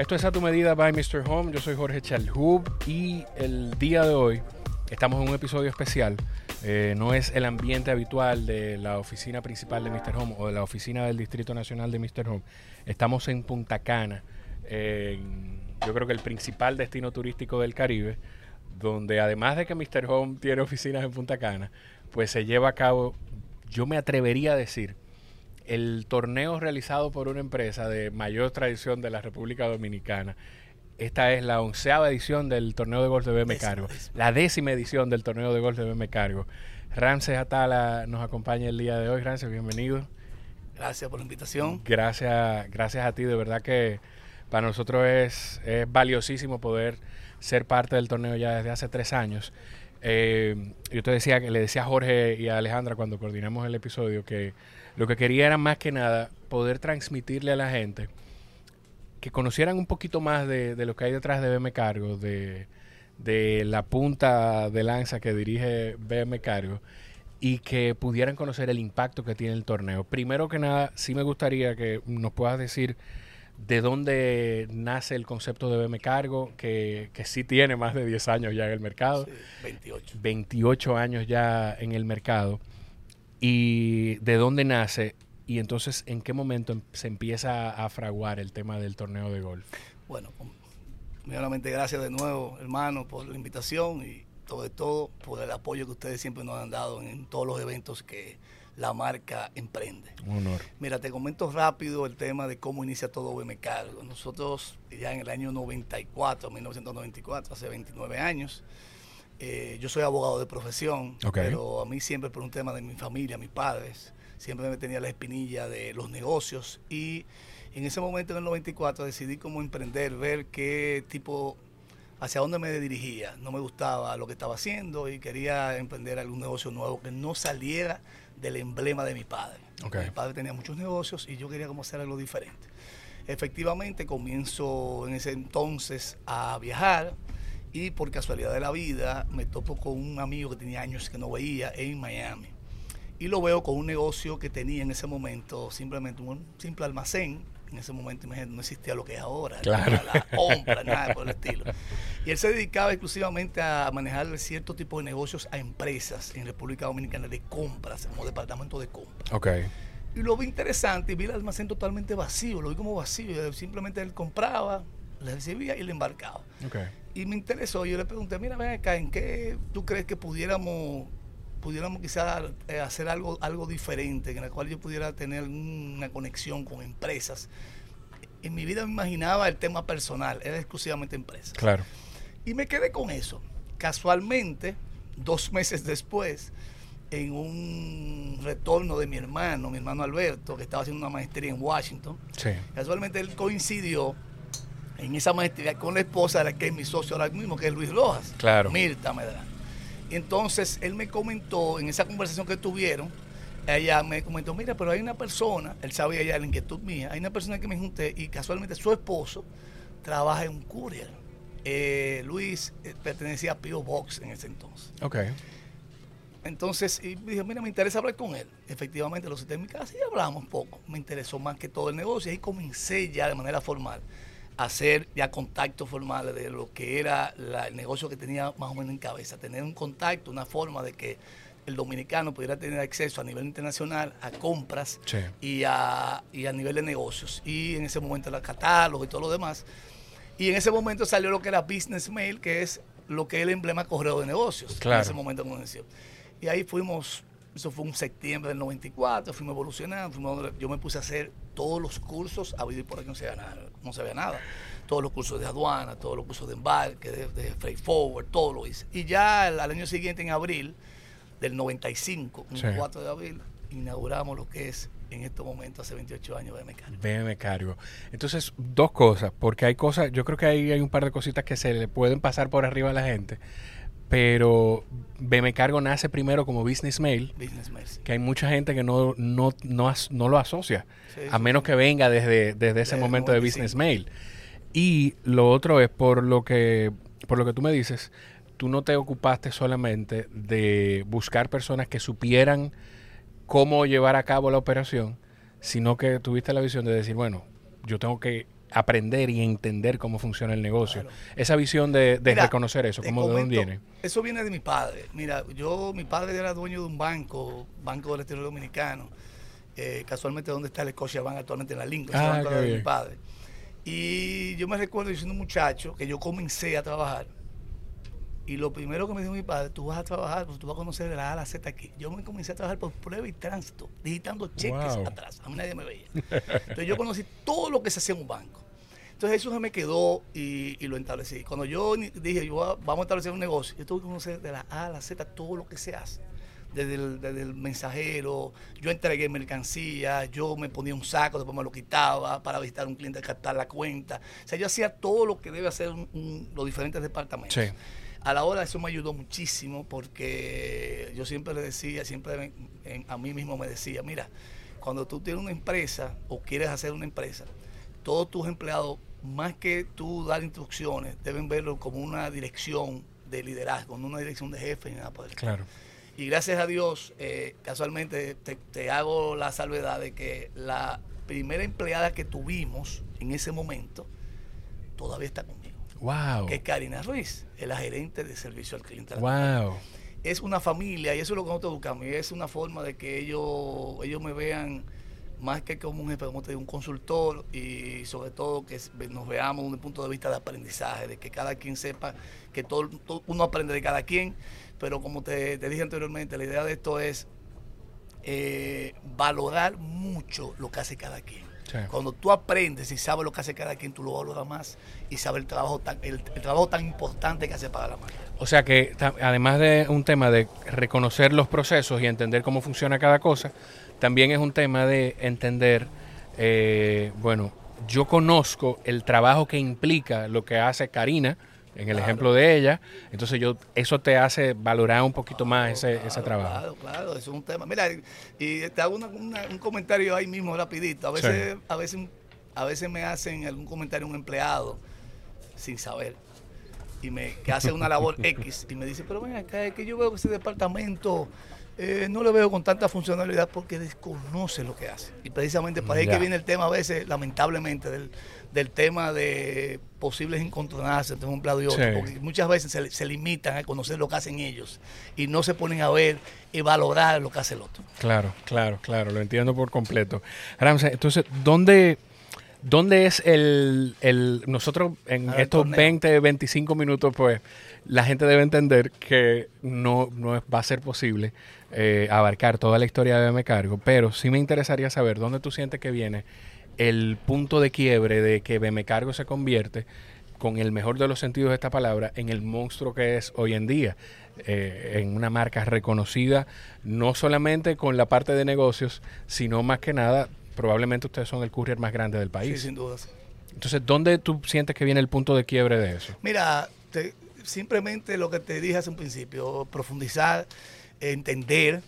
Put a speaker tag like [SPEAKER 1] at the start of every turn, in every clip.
[SPEAKER 1] Esto es a tu medida by Mr. Home. Yo soy Jorge Chalhub y el día de hoy estamos en un episodio especial. Eh, no es el ambiente habitual de la oficina principal de Mr. Home o de la oficina del Distrito Nacional de Mr. Home. Estamos en Punta Cana, yo creo que el principal destino turístico del Caribe, donde además de que Mr. Home tiene oficinas en Punta Cana, pues se lleva a cabo, yo me atrevería a decir, el torneo realizado por una empresa de mayor tradición de la República Dominicana. Esta es la onceava edición del torneo de golf de BM Cargo, la décima edición del torneo de golf de BM Cargo. Ramses Atala nos acompaña el día de hoy. Ramses, bienvenido.
[SPEAKER 2] Gracias por la invitación.
[SPEAKER 1] Gracias, gracias a ti. De verdad que para nosotros es, valiosísimo poder ser parte del torneo ya desde hace tres años. Eh, yo te decía, le decía a Jorge y a Alejandra cuando coordinamos el episodio que lo que quería era más que nada poder transmitirle a la gente que conocieran un poquito más de, lo que hay detrás de BM Cargo, de, la punta de lanza que dirige BM Cargo y que pudieran conocer el impacto que tiene el torneo. Primero que nada, sí me gustaría que nos puedas decir de dónde nace el concepto de BM Cargo, que, que sí tiene más de 10 años ya en el mercado.
[SPEAKER 2] 28.
[SPEAKER 1] 28 años ya en el mercado y de dónde nace y entonces en qué momento em, se empieza a fraguar el tema del torneo de golf.
[SPEAKER 2] Bueno, primeramente gracias de nuevo, hermano, por la invitación y sobre todo por el apoyo que ustedes siempre nos han dado en todos los eventos que la marca emprende.
[SPEAKER 1] Un honor.
[SPEAKER 2] Mira, te comento rápido el tema de cómo inicia todo BM Cargo. Nosotros ya en el año 94, 1994, hace 29 años, eh, yo soy abogado de profesión, pero a mí siempre por un tema de mi familia, mis padres, siempre me tenía la espinilla de los negocios y en ese momento en el 94 decidí cómo emprender, ver qué tipo, hacia dónde me dirigía. No me gustaba lo que estaba haciendo y quería emprender algún negocio nuevo que no saliera del emblema de mi padre. Mi padre tenía muchos negocios y yo quería como hacer algo diferente. Efectivamente comienzo en ese entonces a viajar y por casualidad de la vida me topo con un amigo que tenía años que no veía en Miami. Y lo veo con un negocio que tenía en ese momento, simplemente un simple almacén. En ese momento, imagínate, no existía lo que es ahora,
[SPEAKER 1] claro.
[SPEAKER 2] la compra, nada por el estilo. Y él se dedicaba exclusivamente a manejar cierto tipo de negocios a empresas en República Dominicana de compras, como departamento de compras.
[SPEAKER 1] Okay.
[SPEAKER 2] Y lo vi interesante y vi el almacén totalmente vacío, lo vi como vacío. Simplemente él compraba, le recibía y le embarcaba.
[SPEAKER 1] Okay
[SPEAKER 2] y me interesó. Yo le pregunté, mira, ven acá, ¿en qué tú crees que pudiéramos pudiéramos quizás eh, hacer algo, algo diferente, en el cual yo pudiera tener una conexión con empresas? En mi vida me imaginaba el tema personal, era exclusivamente empresas.
[SPEAKER 1] Claro.
[SPEAKER 2] Y me quedé con eso. Casualmente, dos meses después, en un retorno de mi hermano, mi hermano Alberto, que estaba haciendo una maestría en Washington, casualmente él coincidió en esa maestría con la esposa de la que es mi socio ahora mismo, que es Luis Rojas.
[SPEAKER 1] Claro.
[SPEAKER 2] Mirta Medrano. Entonces él me comentó en esa conversación que tuvieron, ella me comentó, mira, pero hay una persona, él sabía ya la inquietud mía, hay una persona que me junté y casualmente su esposo trabaja en un courier. Eh, Luis eh, pertenecía a Pio Box en ese entonces.
[SPEAKER 1] Ok.
[SPEAKER 2] Entonces, y dije, mira, me interesa hablar con él. Efectivamente, lo cité en mi casa y hablamos poco. Me interesó más que todo el negocio y ahí comencé ya de manera formal hacer ya contactos formales de lo que era el negocio que tenía más o menos en cabeza, tener un contacto, una forma de que el dominicano pudiera tener acceso a nivel internacional a compras y, a, y a nivel de negocios. Y en ese momento el catálogo y todo lo demás. Y en ese momento salió lo que era Business Mail, que es lo que es el emblema correo de negocios.
[SPEAKER 1] Claro.
[SPEAKER 2] En ese momento comenzó. Y ahí fuimos, eso fue un septiembre del 94, fuimos evolucionando, yo me puse a hacer todos los cursos, a vivir por aquí no se nada, no sabía nada. Todos los cursos de aduana, todos los cursos de embarque, de, freight forward, todo lo hice. Y ya al, año siguiente, en abril del 95, el 4 de abril, inauguramos lo que es en estos momentos, hace 28 años, BM Cargo.
[SPEAKER 1] BM Cargo. Entonces, dos cosas, porque hay cosas, yo creo que ahí hay un par de cositas que se le pueden pasar por arriba a la gente pero BM Cargo nace primero como Business Mail, que hay mucha gente que no, no, no, no lo asocia, a menos que venga desde, desde ese momento de Business Mail. Y lo otro es por lo que por lo que tú me dices, tú no te ocupaste solamente de buscar personas que supieran cómo llevar a cabo la operación, sino que tuviste la visión de decir, bueno, yo tengo que aprender y entender cómo funciona el negocio. Esa visión de, reconocer eso, ¿cómo de dónde viene?
[SPEAKER 2] Eso viene de mi padre. Mira, yo, mi padre era dueño de un banco, Banco del Estado Dominicano, eh, casualmente donde está el Bank actualmente en la Lincoln, ah, de mi padre. Y yo me recuerdo, siendo un muchacho, que yo comencé a trabajar y lo primero que me dijo mi padre, tú vas a trabajar, pues tú vas a conocer de la A a la Z aquí. Yo me comencé a trabajar por prueba y tránsito, digitando cheques atrás. A mí nadie me veía. Entonces yo conocí todo lo que se hacía en un banco. Entonces eso se me quedó y, lo establecí. Cuando yo dije, yo vamos a establecer un negocio, yo tuve que conocer de la A a la Z todo lo que se hace. Desde el, desde el, mensajero, yo entregué mercancía, yo me ponía un saco, después me lo quitaba para visitar a un cliente, captar la cuenta. O sea, yo hacía todo lo que debe hacer los diferentes departamentos. Sí a la hora eso me ayudó muchísimo porque yo siempre le decía, siempre a mí mismo me decía, mira, cuando tú tienes una empresa o quieres hacer una empresa, todos tus empleados, más que tú dar instrucciones, deben verlo como una dirección de liderazgo, no una dirección de jefe ni nada por el
[SPEAKER 1] Claro.
[SPEAKER 2] Y gracias a Dios, eh, casualmente te, te hago la salvedad de que la primera empleada que tuvimos en ese momento todavía está conmigo.
[SPEAKER 1] Wow.
[SPEAKER 2] Que es Karina Ruiz, es la gerente de servicio al cliente.
[SPEAKER 1] Wow.
[SPEAKER 2] Es una familia y eso es lo que nosotros buscamos. Y es una forma de que ellos, ellos me vean más que como un jefe, como te digo, un consultor y sobre todo que nos veamos desde un punto de vista de aprendizaje, de que cada quien sepa que todo, uno aprende de cada quien, pero como te, dije anteriormente, la idea de esto es eh, valorar mucho lo que hace cada quien. Cuando tú aprendes y sabes lo que hace cada quien, tú lo valoras más y sabes el trabajo tan, el, trabajo tan importante que hace para la marca.
[SPEAKER 1] O sea que además de un tema de reconocer los procesos y entender cómo funciona cada cosa, también es un tema de entender, eh, bueno, yo conozco el trabajo que implica lo que hace Karina, en el ejemplo de ella. Entonces yo eso te hace valorar un poquito más ese, ese trabajo.
[SPEAKER 2] Claro, claro, eso es un tema. Mira, y te hago un comentario ahí mismo rapidito. A veces, a veces, a veces me hacen algún comentario un empleado sin saber y me que hace una labor X y me dice, pero ven acá, es que yo veo que ese departamento eh, no lo veo con tanta funcionalidad porque desconoce lo que hace. Y precisamente para ahí que viene el tema a veces, lamentablemente, del, del tema de posibles encontronazos entre un empleado y otro, porque muchas veces se, limitan a conocer lo que hacen ellos y no se ponen a ver y valorar lo que hace el otro.
[SPEAKER 1] Claro, claro, claro, lo entiendo por completo. Ramsey, entonces, ¿dónde, dónde es el, el nosotros en estos 20, 25 minutos, pues la gente debe entender que no, no va a ser posible eh, abarcar toda la historia de Me Cargo, pero sí me interesaría saber dónde tú sientes que viene el punto de quiebre de que BM Cargo se convierte, con el mejor de los sentidos de esta palabra, en el monstruo que es hoy en día. Eh, en una marca reconocida, no solamente con la parte de negocios, sino más que nada, probablemente ustedes son el courier más grande del país.
[SPEAKER 2] Sí, sin duda.
[SPEAKER 1] Entonces, ¿dónde tú sientes que viene el punto de quiebre de eso?
[SPEAKER 2] Mira, simplemente lo que te dije hace un principio, profundizar, entender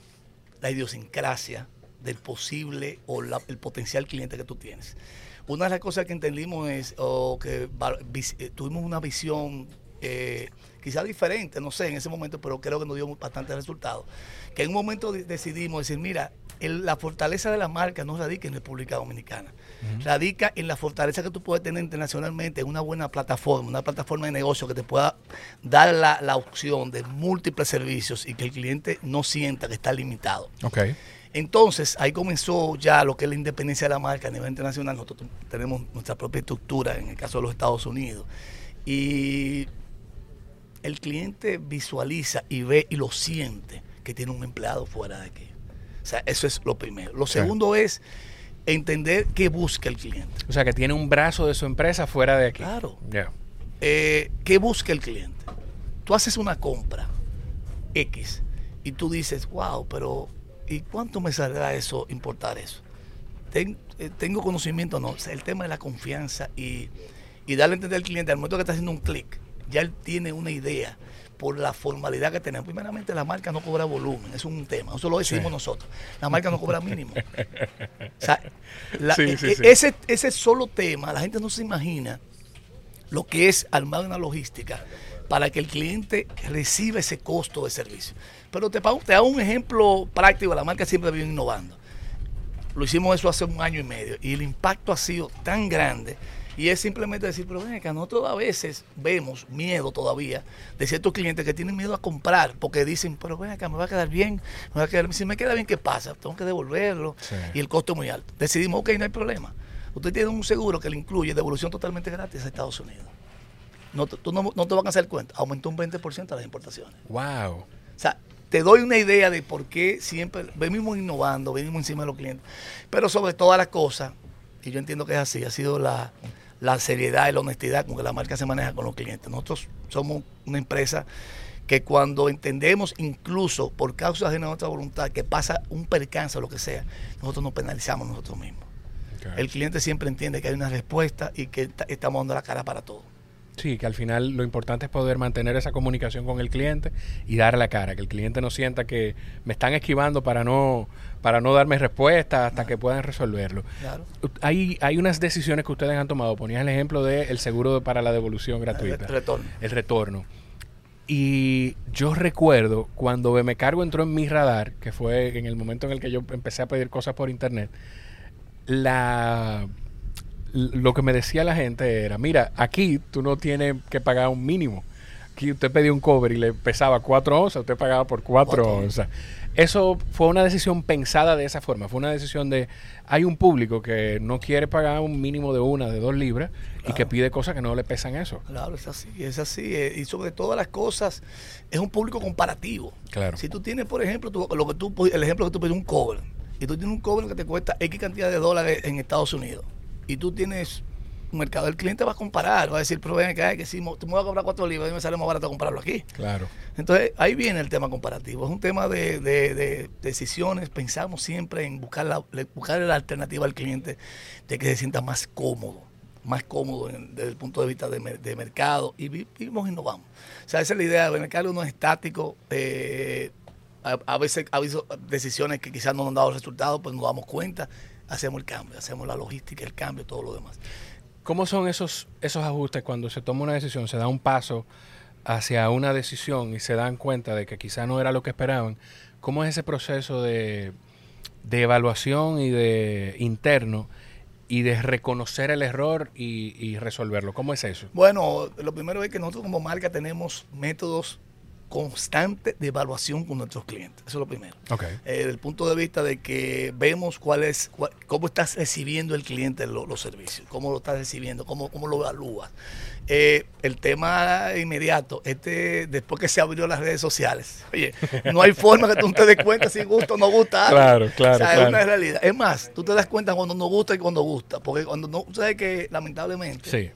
[SPEAKER 2] la idiosincrasia, del posible o el potencial cliente que tú tienes. Una de las cosas que entendimos es que eh, tuvimos una visión eh, quizá diferente, no sé, en ese momento, pero creo que nos dio bastante resultados. Que en un momento decidimos decir, mira, la fortaleza de la marca no radica en República Dominicana, radica en la fortaleza que tú puedes tener internacionalmente en una buena plataforma, una plataforma de negocio que te pueda dar la, la opción de múltiples servicios y que el cliente no sienta que está limitado.
[SPEAKER 1] Okay.
[SPEAKER 2] Entonces, ahí comenzó ya lo que es la independencia de la marca a nivel internacional. Nosotros tenemos nuestra propia estructura en el caso de los Estados Unidos. Y el cliente visualiza y ve y lo siente que tiene un empleado fuera de aquí. O sea, eso es lo primero. Lo segundo es entender qué busca el cliente.
[SPEAKER 1] O sea, que tiene un brazo de su empresa fuera de aquí.
[SPEAKER 2] Claro. Eh, ¿Qué busca el cliente? Tú haces una compra X y tú dices, wow, pero ¿y cuánto me saldrá eso, importar eso? Eh, tengo conocimiento, no. el tema de la confianza y, darle a entender al cliente, al momento que está haciendo un clic, ya él tiene una idea por la formalidad que tenemos. Primeramente, la marca no cobra volumen, es un tema, eso lo decidimos nosotros. La marca no cobra mínimo. O sea, e, e, Ese, ese solo tema, la gente no se imagina lo que es armar una logística para que el cliente reciba ese costo de servicio. Pero te, te hago un ejemplo práctico, la marca siempre viene innovando. Lo hicimos eso hace un año y medio y el impacto ha sido tan grande Y es simplemente decir, pero ven acá, nosotros a veces vemos miedo todavía de ciertos clientes que tienen miedo a comprar porque dicen, pero ven acá, me va a quedar bien, me va a quedar, si me queda bien, ¿qué pasa? Tengo que devolverlo y el costo es muy alto. Decidimos, ok, no hay problema. Usted tiene un seguro que le incluye devolución totalmente gratis a Estados Unidos. No, tú no, no te vas a hacer cuenta, aumentó un 20% las importaciones.
[SPEAKER 1] Wow.
[SPEAKER 2] O sea, te doy una idea de por qué siempre venimos innovando, venimos encima de los clientes. Pero sobre todas las cosas, y yo entiendo que es así, ha sido la, la seriedad y la honestidad con que la marca se maneja con los clientes. Nosotros somos una empresa que cuando entendemos incluso por causas de nuestra voluntad que pasa un percance o lo que sea, nosotros nos penalizamos nosotros mismos. El cliente siempre entiende que hay una respuesta y que estamos dando la cara para todo.
[SPEAKER 1] Sí, que al final lo importante es poder mantener esa comunicación con el cliente y dar la cara, que el cliente no sienta que me están esquivando para no para no darme respuesta hasta que puedan resolverlo. Claro. Hay, hay unas decisiones que ustedes han tomado. Ponías el ejemplo del seguro para la devolución gratuita.
[SPEAKER 2] El retorno.
[SPEAKER 1] El retorno. Y yo recuerdo cuando me Cargo entró en mi radar, que fue en el momento en el que yo empecé a pedir cosas por internet, la lo que me decía la gente era, mira, aquí tú no tienes que pagar un mínimo. Aquí usted pedía un cover y le pesaba cuatro onzas, usted pagaba por cuatro, onzas. Eso fue una decisión pensada de esa forma. Fue una decisión de, hay un público que no quiere pagar un mínimo de una, de dos libras y que pide cosas que no le pesan eso.
[SPEAKER 2] Claro, es así, es así. Eh, y sobre todas las cosas, es un público comparativo.
[SPEAKER 1] Claro.
[SPEAKER 2] Si tú tienes, por ejemplo, lo que tú, el ejemplo que tú pides un cover, y tú tienes un cover que te cuesta X cantidad de dólares en Estados Unidos y tú tienes un mercado, el cliente va a comparar, va a decir, pero ven acá, que si me vas a cobrar cuatro libras y me sale más barato comprarlo aquí.
[SPEAKER 1] Claro.
[SPEAKER 2] Entonces, ahí viene el tema comparativo. Es un tema de, decisiones. Pensamos siempre en buscar la, buscar la alternativa al cliente de que se sienta más cómodo, más cómodo desde el punto de vista de, mercado y vivimos y innovamos. O sea, esa es la idea. El mercado no es estático. Eh, a, veces ha habido decisiones que quizás no han dado resultados, pues nos damos cuenta hacemos el cambio, hacemos la logística, el cambio, todo lo demás.
[SPEAKER 1] ¿Cómo son esos, esos ajustes cuando se toma una decisión, se da un paso hacia una decisión y se dan cuenta de que quizá no era lo que esperaban? ¿Cómo es ese proceso de, de evaluación y de interno y de reconocer el error y, y, resolverlo? ¿Cómo es eso?
[SPEAKER 2] Bueno, lo primero es que nosotros como marca tenemos métodos constante de evaluación con nuestros clientes. Eso es lo primero.
[SPEAKER 1] Okay.
[SPEAKER 2] Eh, desde el punto de vista de que vemos cuál es, cómo estás recibiendo el cliente los servicios, cómo lo estás recibiendo, cómo, cómo lo evalúas. Eh, el tema inmediato, este después que se abrió las redes sociales, oye, no hay forma que tú te des cuenta si gusta o no gusta.
[SPEAKER 1] Claro, claro.
[SPEAKER 2] Es una realidad. Es más, tú te das cuenta cuando no gusta y cuando gusta, porque cuando no, sabes que lamentablemente.
[SPEAKER 1] Sí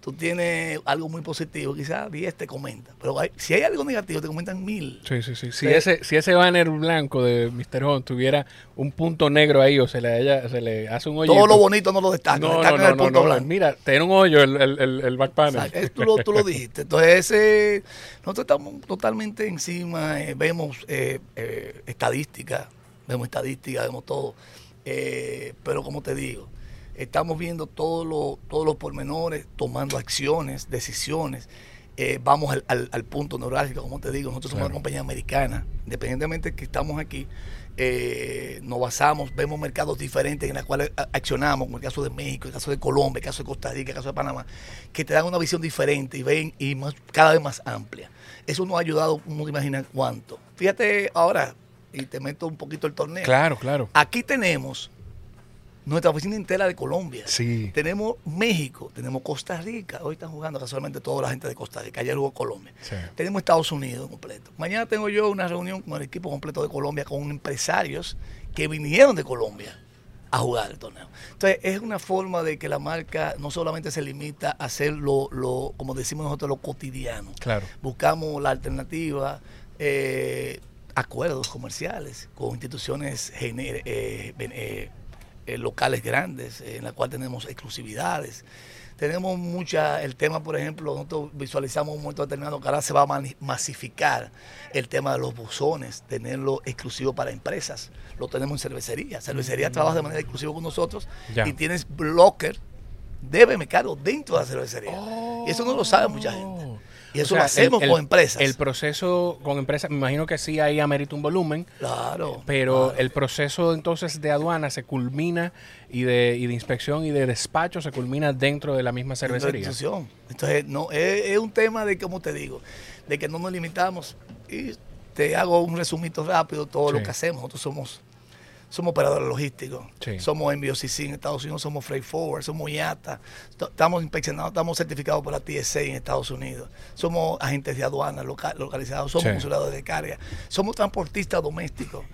[SPEAKER 2] tú tienes algo muy positivo, quizás 10 te comenta. Pero si hay algo negativo, te comentan mil.
[SPEAKER 1] Sí, sí, sí. Si, ese, si ese banner blanco de Mr. Home tuviera un punto negro ahí o se le, se le hace un hoyo.
[SPEAKER 2] Todo lo bonito no lo destaca.
[SPEAKER 1] No, no, no, el punto blanco. Mira, tiene un hoyo el, el, el, back panel.
[SPEAKER 2] tú, lo, tú lo dijiste. Entonces, ese, nosotros estamos totalmente encima, eh, vemos eh, eh, estadísticas, vemos estadísticas, vemos todo. pero como te digo, estamos viendo todos los todos los pormenores, tomando acciones, decisiones. Eh, vamos al, punto neurálgico, como te digo, nosotros somos una compañía americana, independientemente de que estamos aquí, eh, nos basamos, vemos mercados diferentes en los cuales accionamos, como el caso de México, el caso de Colombia, el caso de Costa Rica, el caso de Panamá, que te dan una visión diferente y ven y más, cada vez más amplia. Eso nos ha ayudado, no te imaginas cuánto. Fíjate ahora, y te meto un poquito el torneo.
[SPEAKER 1] Claro, claro.
[SPEAKER 2] Aquí tenemos nuestra oficina entera de Colombia.
[SPEAKER 1] Sí.
[SPEAKER 2] Tenemos México, tenemos Costa Rica. Hoy están jugando casualmente toda la gente de Costa Rica. Ayer jugó Colombia. Tenemos Estados Unidos completo. Mañana tengo yo una reunión con el equipo completo de Colombia, con empresarios que vinieron de Colombia a jugar el torneo. Entonces, es una forma de que la marca no solamente se limita a hacer lo, como decimos nosotros, lo cotidiano.
[SPEAKER 1] Claro.
[SPEAKER 2] Buscamos la alternativa, eh, acuerdos comerciales con instituciones gener, eh, eh, locales grandes, en la cual tenemos exclusividades. Tenemos mucha, el tema, por ejemplo, nosotros visualizamos un momento determinado que ahora se va a masificar el tema de los buzones, tenerlo exclusivo para empresas. Lo tenemos en cervecería. Cervecería mm. trabaja de manera exclusiva con nosotros y tienes blocker de caro dentro de la cervecería. y eso no lo sabe mucha gente. Y eso lo hacemos con empresas.
[SPEAKER 1] El proceso con empresas, me imagino que sí ahí amerita un volumen.
[SPEAKER 2] Claro.
[SPEAKER 1] Pero el proceso entonces de aduana se culmina y de, y de inspección y de despacho se culmina dentro de la misma cervecería.
[SPEAKER 2] Entonces, no, es, un tema de, como te digo, de que no nos limitamos. Y te hago un resumito rápido, todo lo que hacemos. Nosotros somos somos operadores logísticos, somos MBOCC en Estados Unidos, somos Freight Forward, somos IATA, estamos inspeccionados, estamos certificados por la TSA en Estados Unidos, somos agentes de aduana localizados, somos consuladores de carga, somos transportistas domésticos.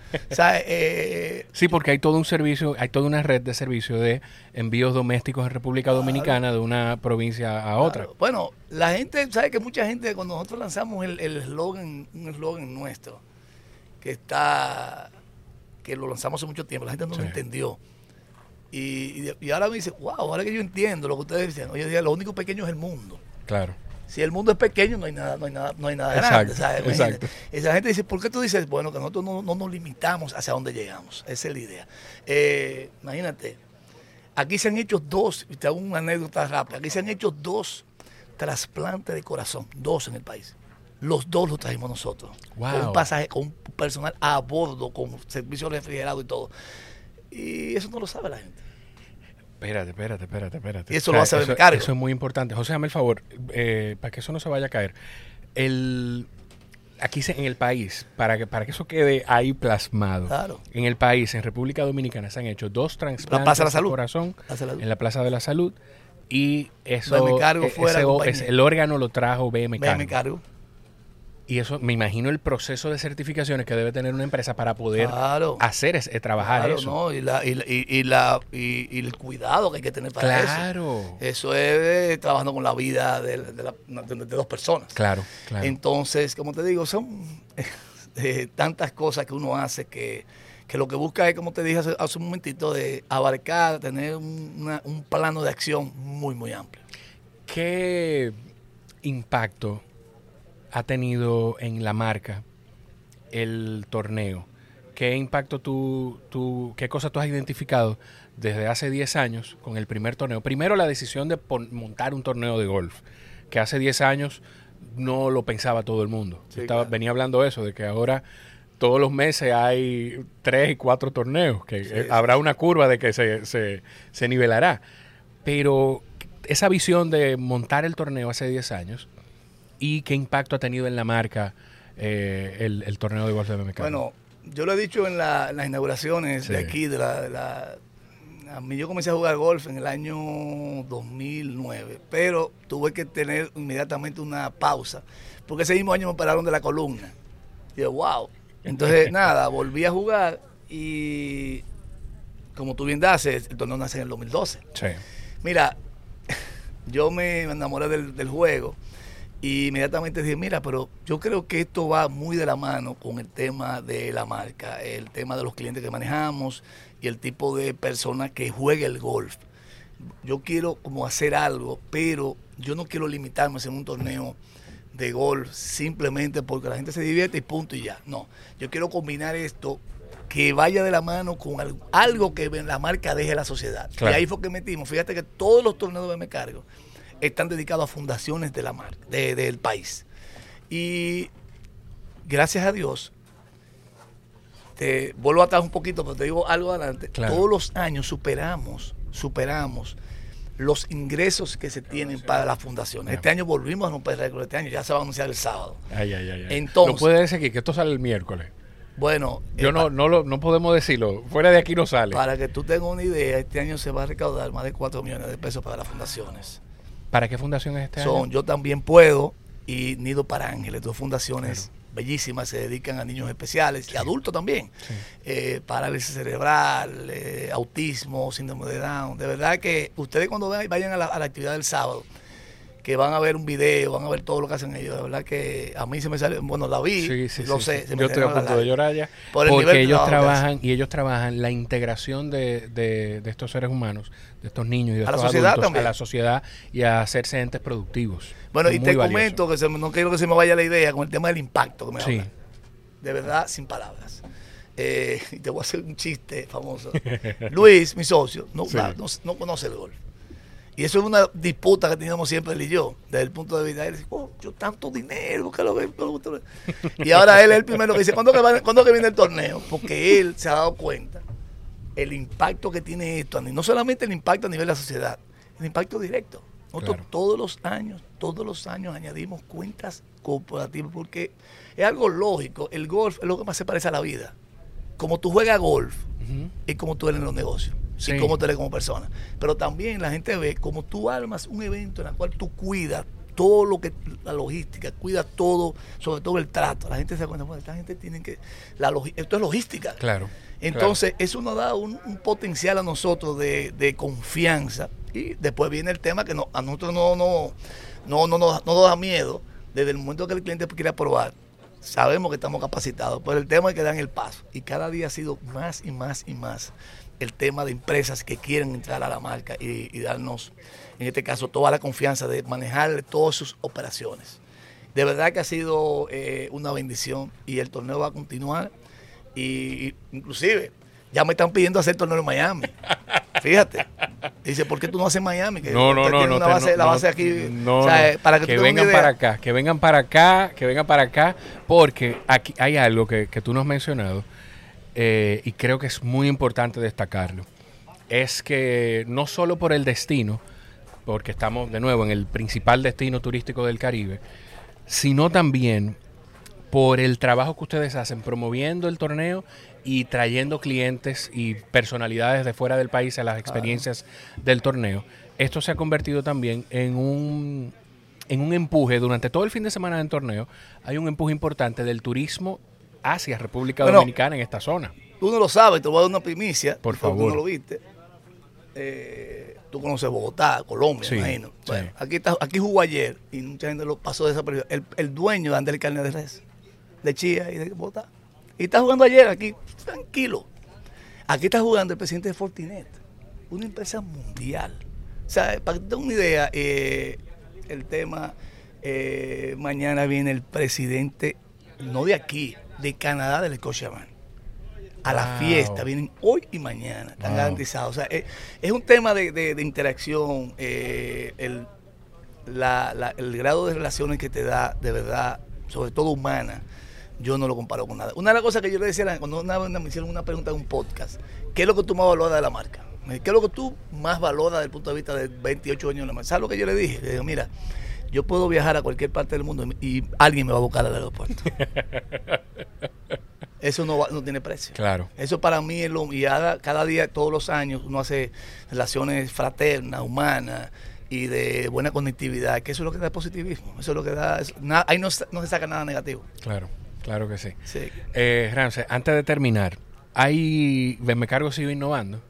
[SPEAKER 1] Eh, sí, porque hay todo un servicio, hay toda una red de servicios de envíos domésticos en República Dominicana de una provincia a otra.
[SPEAKER 2] Bueno, la gente, sabe que mucha gente, cuando nosotros lanzamos el eslogan, un eslogan nuestro, que está que lo lanzamos hace mucho tiempo, la gente no lo entendió. Y, ahora me dice, wow, ahora que yo entiendo lo que ustedes dicen, oye, lo único pequeño es el mundo.
[SPEAKER 1] Claro.
[SPEAKER 2] Si el mundo es pequeño, no hay nada, no hay nada, no hay nada grande. Exacto. Esa gente dice, ¿por qué tú dices? Bueno, que nosotros no, nos limitamos hacia dónde llegamos. Esa es la idea. Eh, imagínate, aquí se han hecho dos, y te hago una anécdota rápida, aquí se han hecho dos trasplantes de corazón, dos en el país. Los dos los trajimos nosotros. Con un pasaje, con un personal a bordo, con servicio refrigerado y todo. Y eso no lo sabe la gente.
[SPEAKER 1] Espérate, espérate, espérate, espérate.
[SPEAKER 2] Y eso lo hace
[SPEAKER 1] eso,
[SPEAKER 2] cargo.
[SPEAKER 1] Eso es muy importante. José, dame el favor, eh, para que eso no se vaya a caer. El, aquí en el país, para que, para que eso quede ahí plasmado, claro. en el país, en República Dominicana, se han hecho dos trasplantes
[SPEAKER 2] de
[SPEAKER 1] corazón en la Plaza de la Salud y eso,
[SPEAKER 2] BM Cargo
[SPEAKER 1] e, ese, el órgano lo trajo BM Cargo.
[SPEAKER 2] BM Cargo.
[SPEAKER 1] Y eso, me imagino el proceso de certificaciones que debe tener una empresa para poder hacer, es, eh, trabajar eso.
[SPEAKER 2] ¿no? Y, la, y, y, la, y, el cuidado que hay que tener para
[SPEAKER 1] claro.
[SPEAKER 2] eso. Eso es eh, trabajando con la vida de, de, dos personas.
[SPEAKER 1] Claro, claro.
[SPEAKER 2] Entonces, como te digo, son eh, tantas cosas que uno hace que, que, lo que busca es, como te dije hace, un momentito, de abarcar, tener un plano de acción muy, muy amplio.
[SPEAKER 1] ¿Qué impacto ha tenido en la marca el torneo? ¿Qué impacto tú, tú, qué cosas tú has identificado desde hace 10 años con el primer torneo? Primero la decisión de montar un torneo de golf, que hace 10 años no lo pensaba todo el mundo. Estaba, Venía hablando eso, de que ahora todos los meses hay 3 y 4 torneos, que habrá una curva de que se, se, se nivelará. Pero esa visión de montar el torneo hace 10 años, y qué impacto ha tenido en la marca eh, el, torneo de golf de BMK.
[SPEAKER 2] Bueno, yo lo he dicho en, las inauguraciones de aquí, de la, a mí yo comencé a jugar golf en el año 2009, pero tuve que tener inmediatamente una pausa, porque ese mismo año me pararon de la columna. Y yo, wow. Entonces, nada, volví a jugar y como tú bien dices, el torneo nace en el 2012.
[SPEAKER 1] Sí.
[SPEAKER 2] Mira, yo me enamoré del, del juego y inmediatamente dije, mira, pero yo creo que esto va muy de la mano con el tema de la marca, el tema de los clientes que manejamos y el tipo de persona que juega el golf. Yo quiero como hacer algo, pero yo no quiero limitarme en un torneo de golf simplemente porque la gente se divierte y punto y ya. No, yo quiero combinar esto que vaya de la mano con algo, que la marca deje a la sociedad. Y ahí fue que metimos. Fíjate que todos los torneos de Me Cargo están dedicados a fundaciones de la marca, del país. Y gracias a Dios, te vuelvo atrás un poquito, pero te digo algo adelante. Todos los años superamos, superamos los ingresos que se tienen para las fundaciones. Este año volvimos a romper récord, este año ya se va a anunciar el sábado.
[SPEAKER 1] Ay, ay, ay, Entonces, no puede decir aquí que esto sale el miércoles.
[SPEAKER 2] Bueno,
[SPEAKER 1] yo eh, no, no, lo, no podemos decirlo. Fuera de aquí no sale.
[SPEAKER 2] Para que tú tengas una idea, este año se va a recaudar más de 4 millones de pesos para las fundaciones.
[SPEAKER 1] ¿Para qué fundación es este
[SPEAKER 2] Son Yo también puedo y Nido para Ángeles, dos fundaciones bellísimas, se dedican a niños especiales y adultos también. Eh, parálisis cerebral, eh, autismo, síndrome de Down. De verdad que ustedes cuando vayan a la actividad del sábado, que van a ver un video, van a ver todo lo que hacen ellos. De verdad que a mí se me sale, bueno, la vi, lo sé.
[SPEAKER 1] Yo estoy a punto de llorar ya. porque ellos trabajan y ellos trabajan la integración de, de, estos seres humanos, de estos niños y de estos adultos a la sociedad y a hacerse entes productivos.
[SPEAKER 2] Bueno, y te comento que no quiero que se me vaya la idea con el tema del impacto que me sí. De verdad, sin palabras. Eh, y te voy a hacer un chiste famoso. Luis, mi socio, no, no, no conoce el golf Y eso es una disputa que teníamos siempre él y yo, desde el punto de vista. Él dice, oh, yo tanto dinero, que lo ve. Y ahora él es el primero que dice, ¿cuándo que, ¿cuándo que viene el torneo? Porque él se ha dado cuenta el impacto que tiene esto, no solamente el impacto a nivel de la sociedad, el impacto directo. Nosotros todos los años, todos los años añadimos cuentas corporativas porque es algo lógico. El golf es lo que más se parece a la vida. Como tú juegas golf y como tú eres en los negocios y cómo tú eres como persona. Pero también la gente ve como tú armas un evento en el cual tú cuidas todo lo que la logística, cuida todo, sobre todo el trato. La gente se da cuenta, bueno, esta gente tiene que la esto es logística.
[SPEAKER 1] Claro.
[SPEAKER 2] Entonces, eso nos da un, potencial a nosotros de, confianza. Y después viene el tema que no, a nosotros no, no, no, no, no, nos da miedo desde el momento que el cliente quiere probar. Sabemos que estamos capacitados, pero el tema es que dan el paso. Y cada día ha sido más y más y más el tema de empresas que quieren entrar a la marca y, darnos, en este caso, toda la confianza de manejar todas sus operaciones. De verdad que ha sido eh, una bendición y el torneo va a continuar. Y, inclusive ya me están pidiendo hacer torneo en Miami. Fíjate. Dice, ¿por qué tú no haces Miami?
[SPEAKER 1] Que no, no, no, no.
[SPEAKER 2] la base aquí.
[SPEAKER 1] para que, vengan para acá, que vengan para acá, que vengan para acá, porque aquí hay algo que, que tú nos has mencionado eh, y creo que es muy importante destacarlo. Es que no solo por el destino, porque estamos de nuevo en el principal destino turístico del Caribe, sino también por el trabajo que ustedes hacen promoviendo el torneo y trayendo clientes y personalidades de fuera del país a las experiencias del torneo. Esto se ha convertido también en un, en un empuje durante todo el fin de semana del torneo. Hay un empuje importante del turismo hacia República Dominicana en esta zona.
[SPEAKER 2] Tú no lo sabes, te voy a dar una primicia.
[SPEAKER 1] Por favor. Tú
[SPEAKER 2] no lo viste. Eh, tú conoces Bogotá, Colombia, imagino. Bueno, aquí, está, aquí jugó ayer y mucha gente lo pasó de esa el, el dueño de Andrés Carne de Res de Chía y de Bogotá. Y está jugando ayer aquí, tranquilo. Aquí está jugando el presidente de Fortinet, una empresa mundial. O sea, para que te una idea, eh, el tema, eh, mañana viene el presidente, no de aquí, de Canadá, del Scotiabank. A la fiesta, vienen hoy y mañana, están garantizados. O sea, eh, es, un tema de, interacción, el, el grado de relaciones que te da, de verdad, sobre todo humana, yo no lo comparo con nada. Una de las cosas que yo le decía cuando una vez me hicieron una pregunta en un podcast, ¿qué es lo que tú más valoras de la marca? ¿Qué es lo que tú más valoras desde el punto de vista de 28 años de la marca? ¿Sabes lo que yo le dije? Le dije, mira, yo puedo viajar a cualquier parte del mundo y alguien me va a buscar al aeropuerto. Eso no, no tiene precio.
[SPEAKER 1] Claro.
[SPEAKER 2] Eso para mí es lo. Y cada día, todos los años, uno hace relaciones fraternas, humanas y de buena conectividad, que eso es lo que da positivismo. Eso es lo que da. ahí no, no se saca nada negativo.
[SPEAKER 1] Claro. Claro que sí. sí. Eh, Ramsey, antes de terminar, hay, me cargo sigo innovando.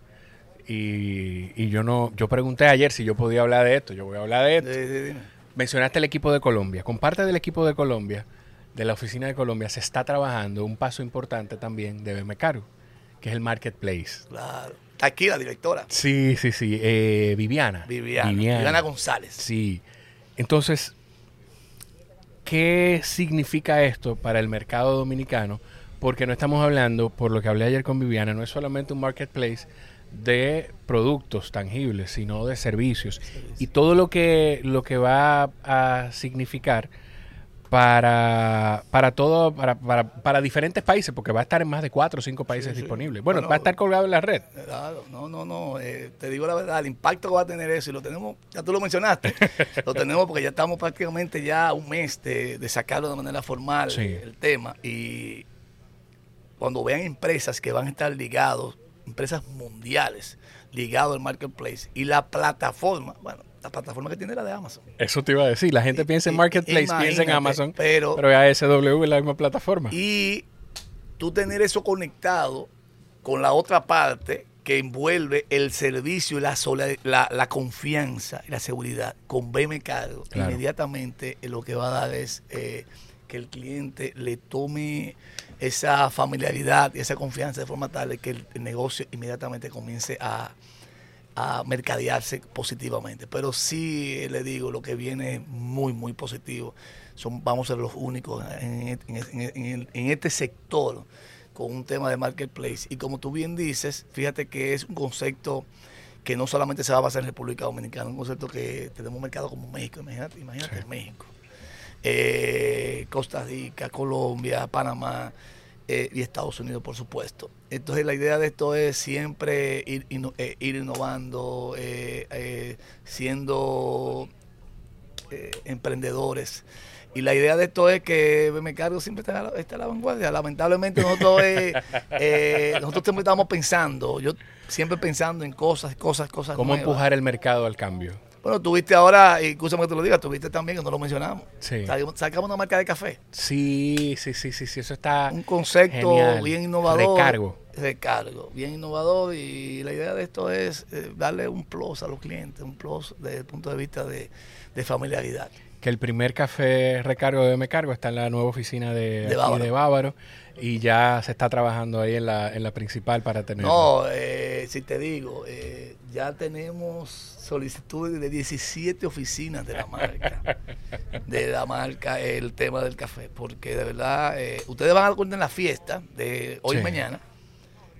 [SPEAKER 1] Y, y, yo no, yo pregunté ayer si yo podía hablar de esto. Yo voy a hablar de esto. Mencionaste el equipo de Colombia. Con parte del equipo de Colombia, de la oficina de Colombia, se está trabajando un paso importante también de BM Cargo, que es el marketplace.
[SPEAKER 2] Claro. Aquí la directora.
[SPEAKER 1] Sí, sí, sí. Eh, Viviana.
[SPEAKER 2] Viviana. Viviana González.
[SPEAKER 1] Sí. Entonces, ¿Qué significa esto para el mercado dominicano? Porque no estamos hablando, por lo que hablé ayer con Viviana, no es solamente un marketplace de productos tangibles, sino de servicios. Y todo lo que, lo que va a significar para, para todo, para, para, para, diferentes países, porque va a estar en más de cuatro o cinco países disponibles. Bueno, va a estar colgado en la red.
[SPEAKER 2] Claro, no, no, no. Eh, te digo la verdad, el impacto que va a tener eso, y lo tenemos, ya tú lo mencionaste, lo tenemos porque ya estamos prácticamente ya un mes de, de sacarlo de manera formal el tema. Y cuando vean empresas que van a estar ligados, empresas mundiales, ligados al marketplace, y la plataforma, bueno, la plataforma que tiene la de Amazon.
[SPEAKER 1] Eso te iba a decir. La gente piensa en Marketplace, piensa en Amazon, pero, pero ASW es la misma plataforma.
[SPEAKER 2] Y tú tener eso conectado con la otra parte que envuelve el servicio, la, la, la confianza y la seguridad con BM Cargo, inmediatamente lo que va a dar es eh, que el cliente le tome esa familiaridad y esa confianza de forma tal de que el negocio inmediatamente comience a, a mercadearse positivamente. Pero sí le digo, lo que viene es muy, muy positivo. Son, vamos a ser los únicos en, este sector con un tema de marketplace. Y como tú bien dices, fíjate que es un concepto que no solamente se va a basar en República Dominicana, un concepto que tenemos un mercado como México, imagínate, imagínate México, eh, Costa Rica, Colombia, Panamá eh, y Estados Unidos, por supuesto. Entonces la idea de esto es siempre ir, eh, ir innovando, siendo emprendedores. Y la idea de esto es que me cargo siempre está a la, vanguardia. Lamentablemente nosotros, nosotros siempre estamos pensando, yo siempre pensando en cosas, cosas, cosas.
[SPEAKER 1] ¿Cómo empujar el mercado al cambio?
[SPEAKER 2] Bueno, tuviste ahora, y escúchame que te lo diga, tuviste también, que no lo mencionamos. Sí. Sacamos una marca de café.
[SPEAKER 1] Sí, sí, sí, sí, sí eso está.
[SPEAKER 2] Un concepto bien innovador. Recargo. Recargo, bien innovador. Y la idea de esto es eh, darle un plus a los clientes, un plus desde el punto de vista de, familiaridad.
[SPEAKER 1] Que el primer café recargo de Me Cargo está en la nueva oficina de, de Bávaro y ya se está trabajando ahí en la, en la principal para tener.
[SPEAKER 2] No, eh, si te digo, eh, ya tenemos solicitudes de 17 oficinas de la marca. de la marca, el tema del café. Porque de verdad, eh, ustedes van a dar cuenta en la fiesta de hoy y mañana.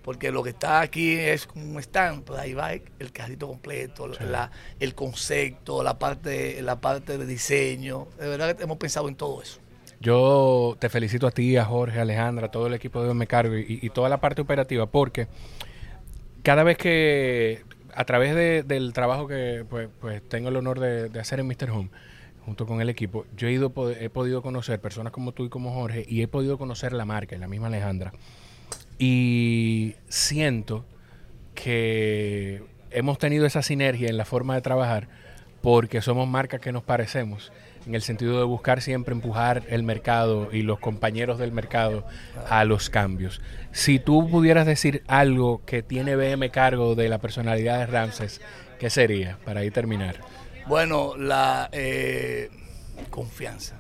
[SPEAKER 2] Porque lo que está aquí es un stand, pues ahí va el carrito completo, la, el concepto, la parte, la parte de diseño. De verdad que hemos pensado en todo eso.
[SPEAKER 1] Yo te felicito a ti, a Jorge, a Alejandra, a todo el equipo de Me Cargo y, toda la parte operativa, porque cada vez que, a través del trabajo que pues, pues tengo el honor de, hacer en Mr. Home, junto con el equipo, yo he, ido, he podido conocer personas como tú y como Jorge, y he podido conocer la marca la misma Alejandra. Y siento que hemos tenido esa sinergia en la forma de trabajar porque somos marcas que nos parecemos en el sentido de buscar siempre empujar el mercado y los compañeros del mercado a los cambios. Si tú pudieras decir algo que tiene BM cargo de la personalidad de Ramses, ¿qué sería para ahí terminar?
[SPEAKER 2] Bueno, la eh, confianza,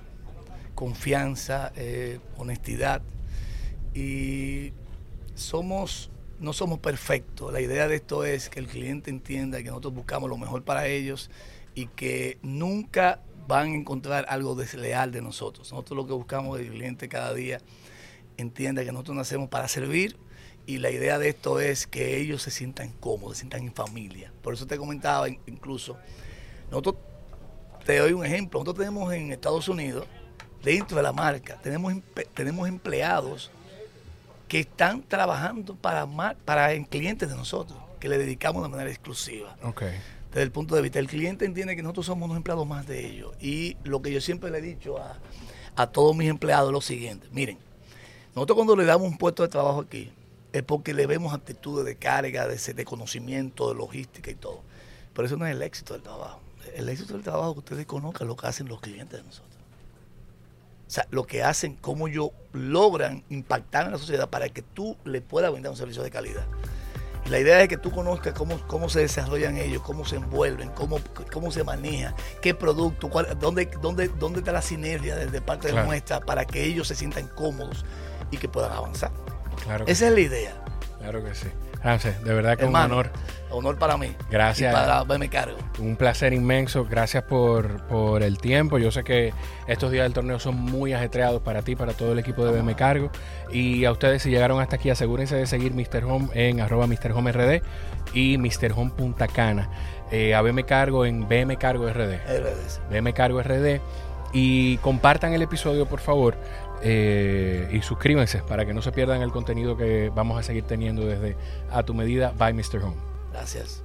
[SPEAKER 2] confianza, eh, honestidad y somos no somos perfectos. La idea de esto es que el cliente entienda que nosotros buscamos lo mejor para ellos y que nunca van a encontrar algo desleal de nosotros. Nosotros lo que buscamos del cliente cada día entienda que nosotros nacemos para servir y la idea de esto es que ellos se sientan cómodos, se sientan en familia. Por eso te comentaba incluso, nosotros, te doy un ejemplo, nosotros tenemos en Estados Unidos, dentro de la marca, tenemos, tenemos empleados que están trabajando para, para clientes de nosotros, que le dedicamos de manera exclusiva.
[SPEAKER 1] Okay
[SPEAKER 2] desde el punto de vista. El cliente entiende que nosotros somos unos empleados más de ellos. Y lo que yo siempre le he dicho a, todos mis empleados es lo siguiente. Miren, nosotros cuando le damos un puesto de trabajo aquí, es porque le vemos actitudes de carga, de, de conocimiento, de logística y todo. Pero eso no es el éxito del trabajo. El éxito del trabajo que ustedes conozcan lo que hacen los clientes de nosotros. O sea, lo que hacen, cómo ellos logran impactar en la sociedad para que tú le puedas brindar un servicio de calidad. La idea es que tú conozcas cómo, cómo se desarrollan ellos, cómo se envuelven, cómo, cómo se maneja, qué producto, dónde, dónde, dónde está la sinergia desde parte de nuestra para que ellos se sientan cómodos y que puedan avanzar. Claro Esa es la idea.
[SPEAKER 1] Claro que sí. Ramses, de verdad que es un honor.
[SPEAKER 2] Honor para mí.
[SPEAKER 1] Gracias.
[SPEAKER 2] Y para verme cargo.
[SPEAKER 1] Un placer inmenso. Gracias por, por, el tiempo. Yo sé que estos días del torneo son muy ajetreados para ti, para todo el equipo de BM Cargo. Y a ustedes, si llegaron hasta aquí, asegúrense de seguir Mr. Home en arroba Mr. Home RD y Mr. Home Punta Cana. Eh, a BM Cargo en BM Cargo RD. RD. BM Cargo RD. Y compartan el episodio, por favor. Eh, y suscríbanse para que no se pierdan el contenido que vamos a seguir teniendo desde A Tu Medida by Mr. Home.
[SPEAKER 2] Gracias.